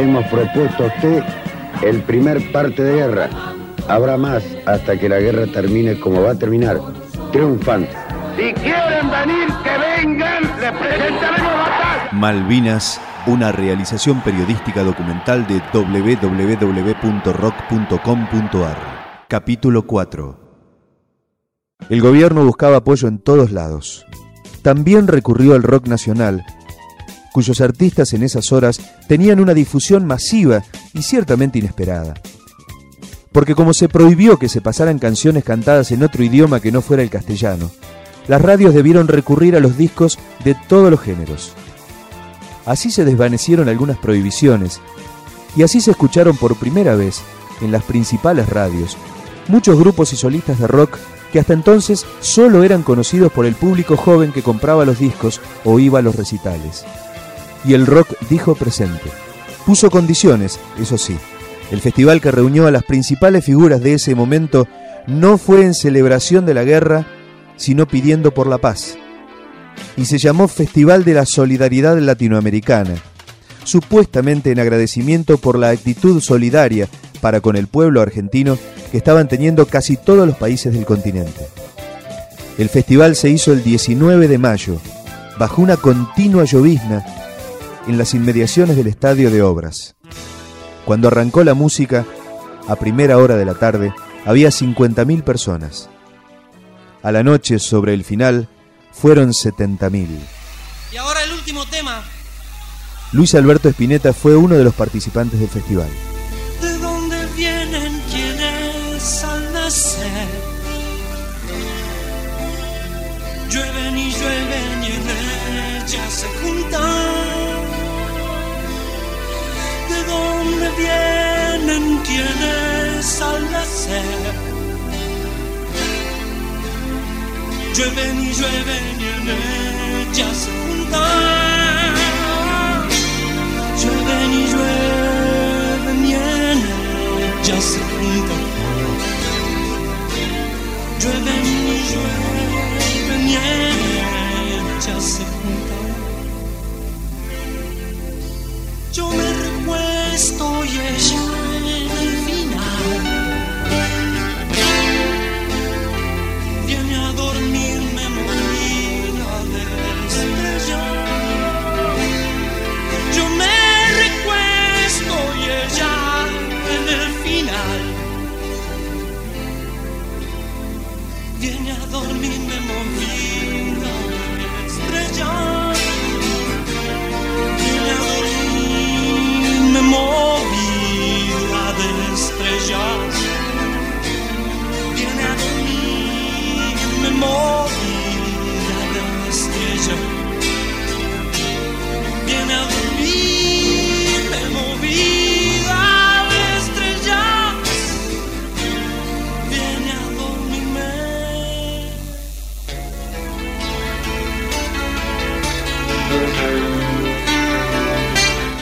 hemos propuesto a usted el primer parte de guerra. Habrá más hasta que la guerra termine como va a terminar, triunfante. Si quieren venir, que vengan, les presentaremos batalla. Malvinas, una realización periodística documental de www.rock.com.ar. Capítulo 4. El gobierno buscaba apoyo en todos lados. También recurrió al rock nacional, cuyos artistas en esas horas tenían una difusión masiva y ciertamente inesperada. Porque como se prohibió que se pasaran canciones cantadas en otro idioma que no fuera el castellano, las radios debieron recurrir a los discos de todos los géneros. Así se desvanecieron algunas prohibiciones y así se escucharon por primera vez en las principales radios muchos grupos y solistas de rock que hasta entonces solo eran conocidos por el público joven que compraba los discos o iba a los recitales. Y el rock dijo presente. Puso condiciones, eso sí. El festival que reunió a las principales figuras de ese momento no fue en celebración de la guerra, sino pidiendo por la paz. Y se llamó Festival de la Solidaridad Latinoamericana, supuestamente en agradecimiento por la actitud solidaria para con el pueblo argentino que estaban teniendo casi todos los países del continente. El festival se hizo el 19 de mayo, bajo una continua llovizna, en las inmediaciones del Estadio de Obras. Cuando arrancó la música, a primera hora de la tarde, había 50.000 personas. A la noche, sobre el final, fueron 70.000. Y ahora el último tema. Luis Alberto Spinetta fue uno de los participantes del festival. Dónde vienen quienes al nacer? Llueven y llueven y en ellas se juntan. Llueven y llueven y en ellas se juntan. Llueven y llueven y en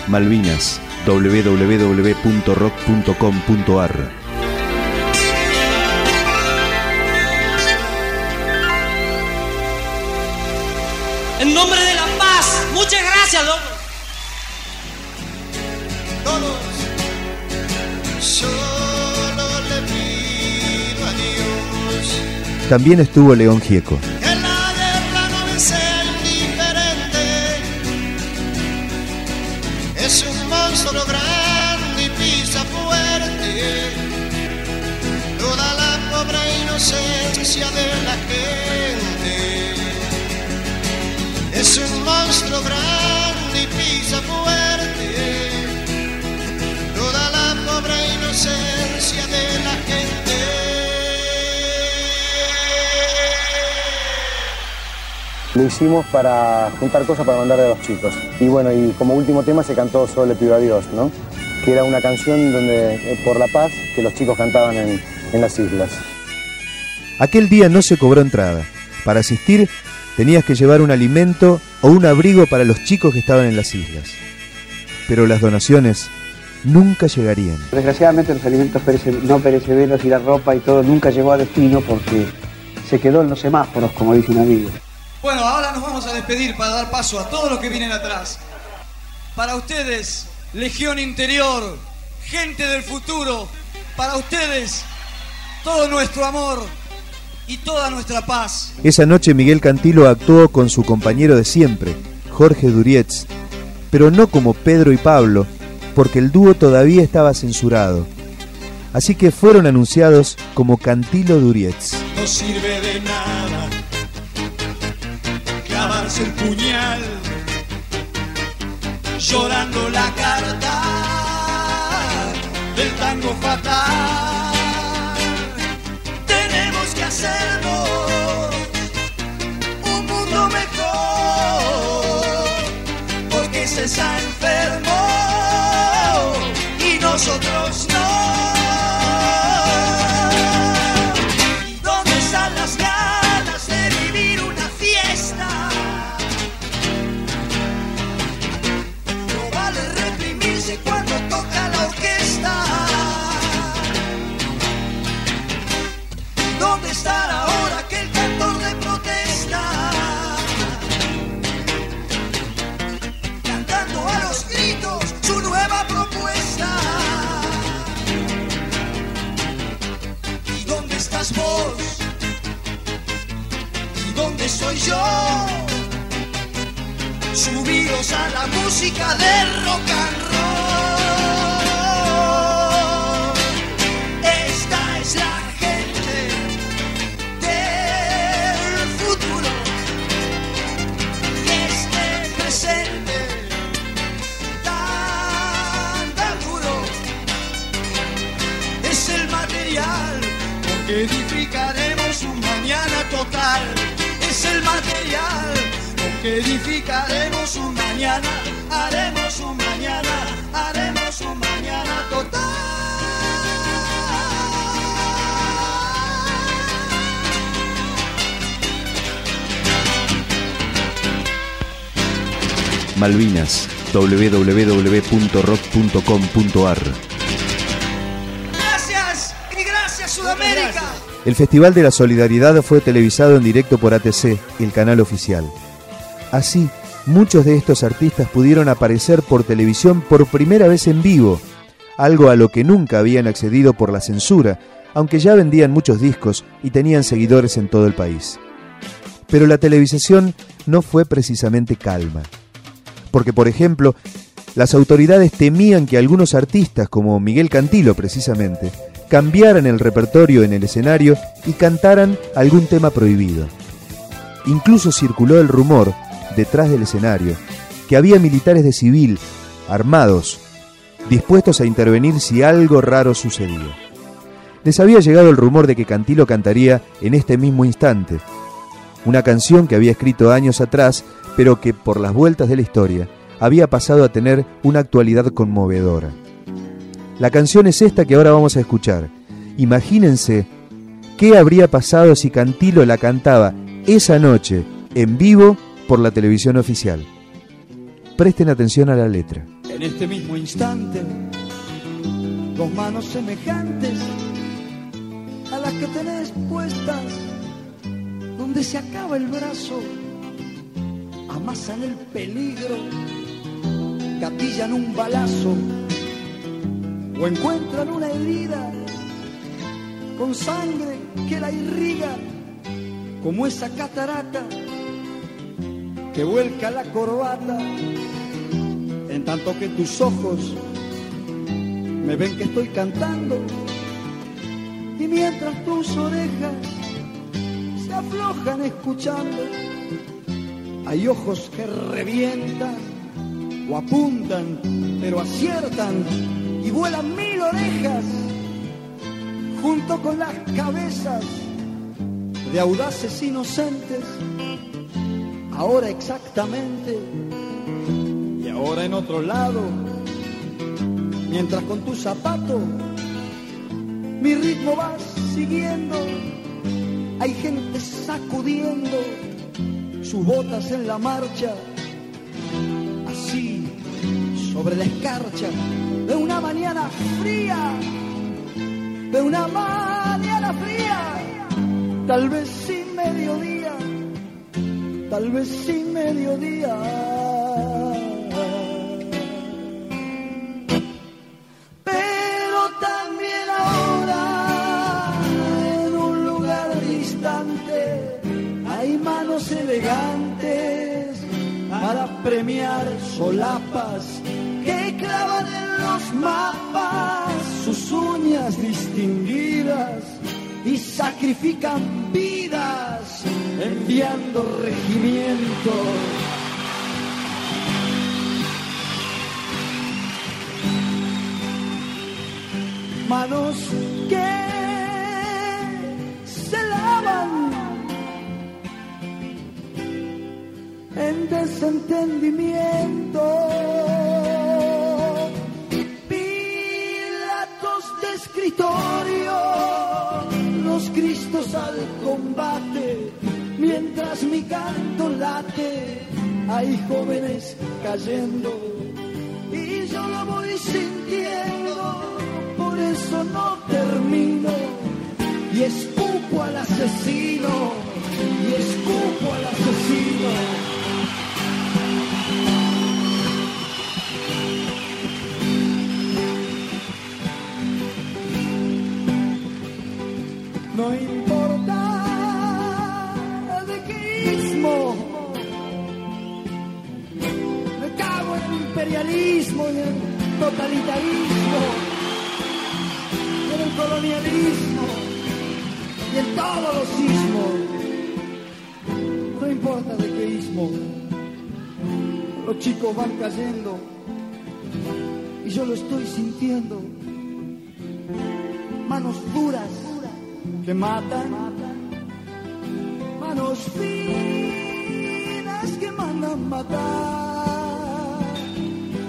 Malvinas, www.rock.com.ar. En nombre de la paz, muchas gracias, loco. todos. Solo le pido a Dios También estuvo León Gieco. Inocencia de la gente. Es un monstruo grande y pisa fuerte. Toda la pobre inocencia de la gente. Lo hicimos para juntar cosas para mandarle a los chicos. Y bueno, y como último tema se cantó Solo le pido a Dios, ¿no? Que era una canción donde, eh, por la paz que los chicos cantaban en, en las islas. Aquel día no se cobró entrada. Para asistir tenías que llevar un alimento o un abrigo para los chicos que estaban en las islas. Pero las donaciones nunca llegarían. Desgraciadamente los alimentos perece- no perecederos y la ropa y todo nunca llegó a destino porque se quedó en los semáforos, como dice un amigo. Bueno, ahora nos vamos a despedir para dar paso a todos los que vienen atrás. Para ustedes, Legión Interior, gente del futuro, para ustedes todo nuestro amor y toda nuestra paz. Esa noche Miguel Cantilo actuó con su compañero de siempre, Jorge Durietz, pero no como Pedro y Pablo, porque el dúo todavía estaba censurado. Así que fueron anunciados como Cantilo Durietz. No sirve de nada clavarse el puñal llorando la carta del tango fatal. La música de rock and roll. Esta es la gente del futuro y este presente tan, tan duro es el material porque edificaremos un mañana total. Es el material que edificaremos un mañana, haremos un mañana, haremos un mañana total. Malvinas, www.rock.com.ar. Gracias y gracias Sudamérica. El Festival de la Solidaridad fue televisado en directo por ATC, el canal oficial. Así, muchos de estos artistas pudieron aparecer por televisión por primera vez en vivo, algo a lo que nunca habían accedido por la censura, aunque ya vendían muchos discos y tenían seguidores en todo el país. Pero la televisación no fue precisamente calma. Porque, por ejemplo, las autoridades temían que algunos artistas, como Miguel Cantilo precisamente, cambiaran el repertorio en el escenario y cantaran algún tema prohibido. Incluso circuló el rumor, detrás del escenario, que había militares de civil, armados, dispuestos a intervenir si algo raro sucedía. Les había llegado el rumor de que Cantilo cantaría en este mismo instante, una canción que había escrito años atrás, pero que por las vueltas de la historia había pasado a tener una actualidad conmovedora. La canción es esta que ahora vamos a escuchar. Imagínense qué habría pasado si Cantilo la cantaba esa noche en vivo por la televisión oficial. Presten atención a la letra. En este mismo instante, dos manos semejantes a las que tenés puestas, donde se acaba el brazo, amasan el peligro, gatillan un balazo o encuentran una herida con sangre que la irriga como esa catarata que vuelca la corbata en tanto que tus ojos me ven que estoy cantando y mientras tus orejas se aflojan escuchando hay ojos que revientan o apuntan pero aciertan y vuelan mil orejas junto con las cabezas de audaces inocentes ahora exactamente. Y ahora en otro lado, mientras con tu zapato mi ritmo vas siguiendo, hay gente sacudiendo sus botas en la marcha, así sobre la escarcha de una mañana fría, de una mañana fría, tal vez sin mediodía tal vez sin mediodía. Pero también ahora, en un lugar distante, hay manos elegantes para premiar solapas que clavan en los mapas sus uñas distinguidas y sacrifican vidas enviando regimientos. Manos que se lavan en desentendimiento. Pilatos de escritorio, los cristos al combate, mientras mi canto late, hay jóvenes cayendo y yo lo voy sintiendo, por eso no termino y escupo al asesino, y escupo al asesino. Van cayendo y yo lo estoy sintiendo. Manos duras que matan, manos finas que mandan matar,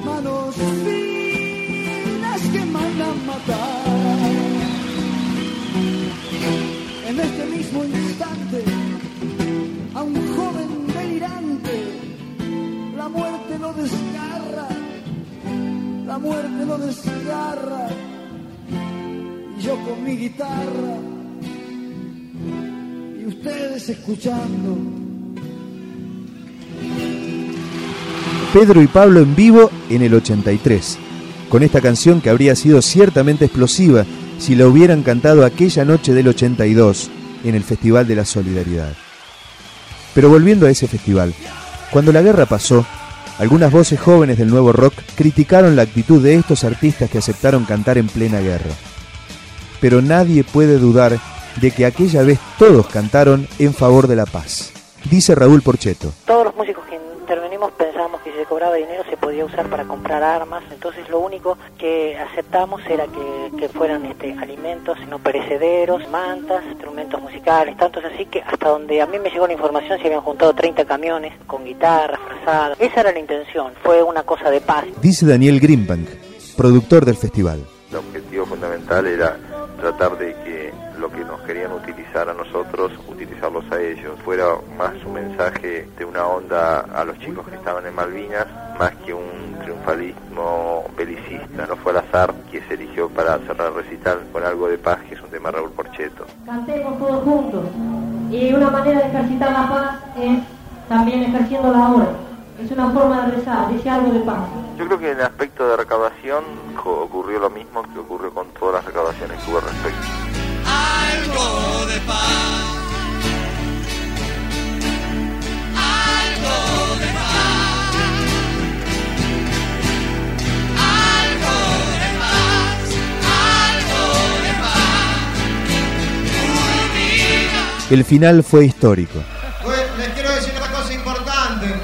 manos finas que mandan matar. En este mismo instante, a un joven la muerte lo desgarra, la muerte lo desgarra, y yo con mi guitarra, y ustedes escuchando. Pedro y Pablo en vivo en el 83, con esta canción que habría sido ciertamente explosiva si la hubieran cantado aquella noche del 82 en el Festival de la Solidaridad. Pero volviendo a ese festival, cuando la guerra pasó, algunas voces jóvenes del nuevo rock criticaron la actitud de estos artistas que aceptaron cantar en plena guerra. Pero nadie puede dudar de que aquella vez todos cantaron en favor de la paz. Dice Raúl Porcheto. Todos los músicos intervenimos pensamos que si se cobraba dinero se podía usar para comprar armas, entonces lo único que aceptamos era que, que fueran este, alimentos no perecederos, mantas, instrumentos musicales, tantos así que hasta donde a mí me llegó la información se habían juntado 30 camiones con guitarras, frazadas. Esa era la intención, fue una cosa de paz. Dice Daniel Greenbank, productor del festival. El objetivo fundamental era tratar de que lo que nos querían utilizar a nosotros, utilizarlos a ellos. Fuera más un mensaje de una onda a los chicos que estaban en Malvinas, más que un triunfalismo belicista. No fue al azar que se eligió para cerrar el recital con algo de paz, que es un tema de Raúl Porcheto. Cantemos todos juntos. Y una manera de ejercitar la paz es también ejerciéndola ahora. Es una forma de rezar, dice algo de paz. Yo creo que en el aspecto de recaudación ocurrió lo mismo que ocurrió con todas las recaudaciones que hubo al respecto. Algo de paz. El final fue histórico. Les quiero decir una cosa importante.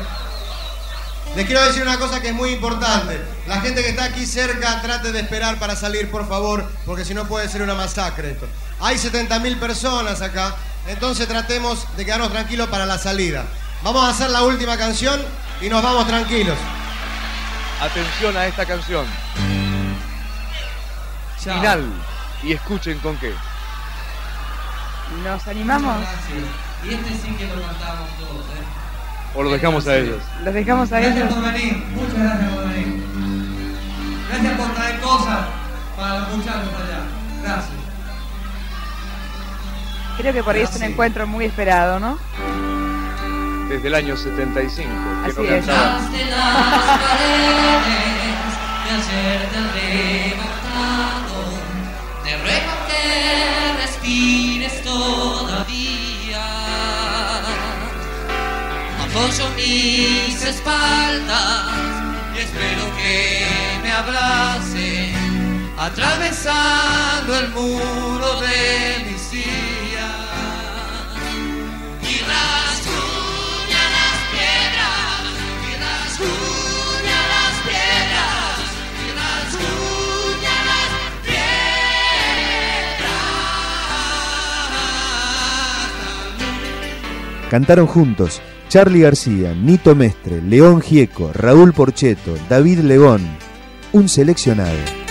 Les quiero decir una cosa que es muy importante. La gente que está aquí cerca trate de esperar para salir, por favor, porque si no puede ser una masacre esto. Hay 70.000 personas acá, entonces tratemos de quedarnos tranquilos para la salida. Vamos a hacer la última canción y nos vamos tranquilos. Atención a esta canción. Chao. Final. Y escuchen con qué. ¿Nos animamos? Y este sí que lo cantamos todos, ¿eh? O lo dejamos a ellos. Los dejamos a Gracias ellos. por venir, muchas gracias por venir. Gracias por traer cosas para los muchachos allá. Gracias. Creo que por ahí es un encuentro muy esperado, ¿no? Desde el año 75. Que Así no es. Te ruego que respires todavía. apoyo mis espaldas y espero que me abrace atravesando el muro de mis Cantaron juntos Charlie García, Nito Mestre, León Gieco, Raúl Porcheto, David Legón, un seleccionado.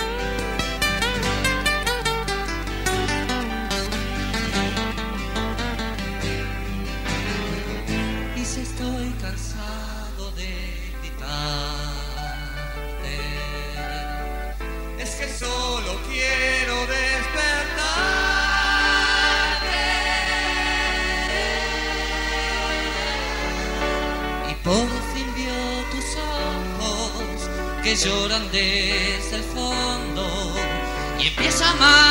Y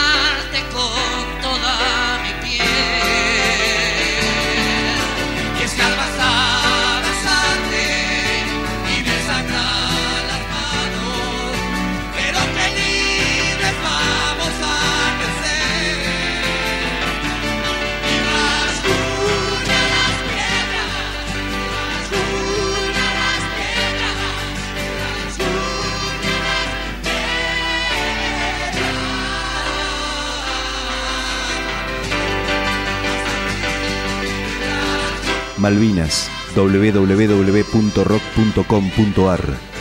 Malvinas, www.rock.com.ar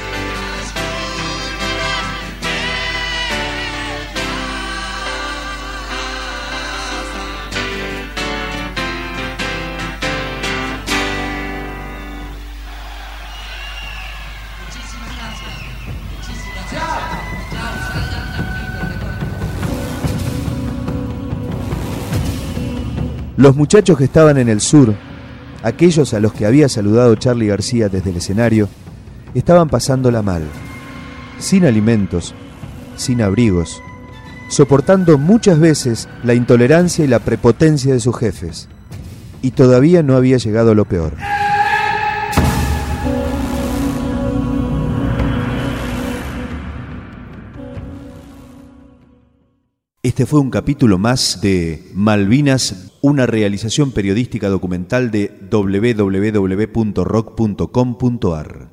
Los muchachos que estaban en el sur, aquellos a los que había saludado Charlie García desde el escenario, estaban pasándola mal, sin alimentos, sin abrigos, soportando muchas veces la intolerancia y la prepotencia de sus jefes. Y todavía no había llegado lo peor. Este fue un capítulo más de Malvinas, una realización periodística documental de www.rock.com.ar.